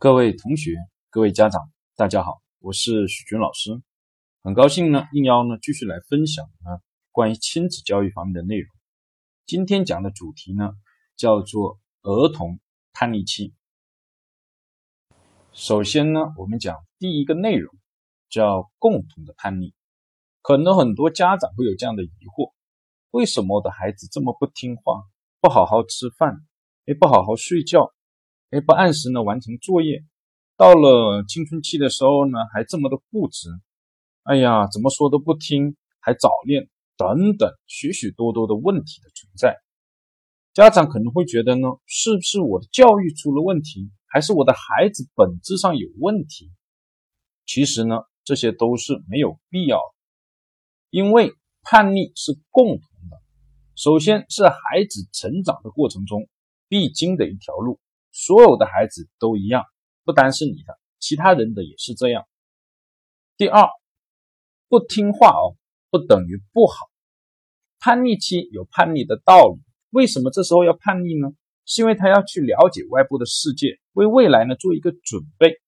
各位同学、各位家长，大家好，我是许军老师，很高兴呢，应邀呢继续来分享呢关于亲子教育方面的内容。今天讲的主题呢叫做儿童叛逆期。首先呢，我们讲第一个内容叫共同的叛逆。可能很多家长会有这样的疑惑：为什么我的孩子这么不听话，不好好吃饭，也不好好睡觉？哎，不按时呢完成作业，到了青春期的时候呢，还这么的固执，哎呀，怎么说都不听，还早恋等等，许许多多的问题的存在。家长可能会觉得呢，是不是我的教育出了问题，还是我的孩子本质上有问题？其实呢，这些都是没有必要的，因为叛逆是共同的，首先是孩子成长的过程中必经的一条路。所有的孩子都一样，不单是你的，其他人的也是这样。第二，不听话哦，不等于不好。叛逆期有叛逆的道理，为什么这时候要叛逆呢？是因为他要去了解外部的世界，为未来呢做一个准备。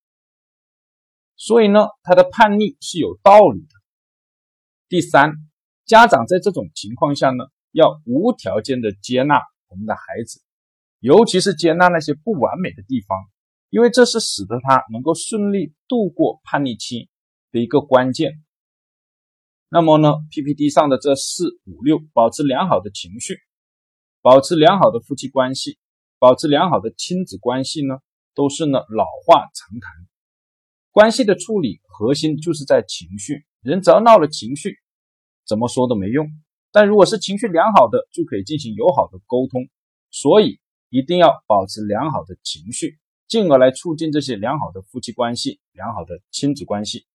所以呢，他的叛逆是有道理的。第三，家长在这种情况下呢，要无条件的接纳我们的孩子。尤其是接纳那些不完美的地方，因为这是使得他能够顺利度过叛逆期的一个关键。那么呢，PPT 上的这四五六，保持良好的情绪，保持良好的夫妻关系，保持良好的亲子关系呢，都是呢老话常谈。关系的处理核心就是在情绪，人只要闹了情绪，怎么说都没用。但如果是情绪良好的，就可以进行友好的沟通。所以。一定要保持良好的情绪，进而来促进这些良好的夫妻关系、良好的亲子关系。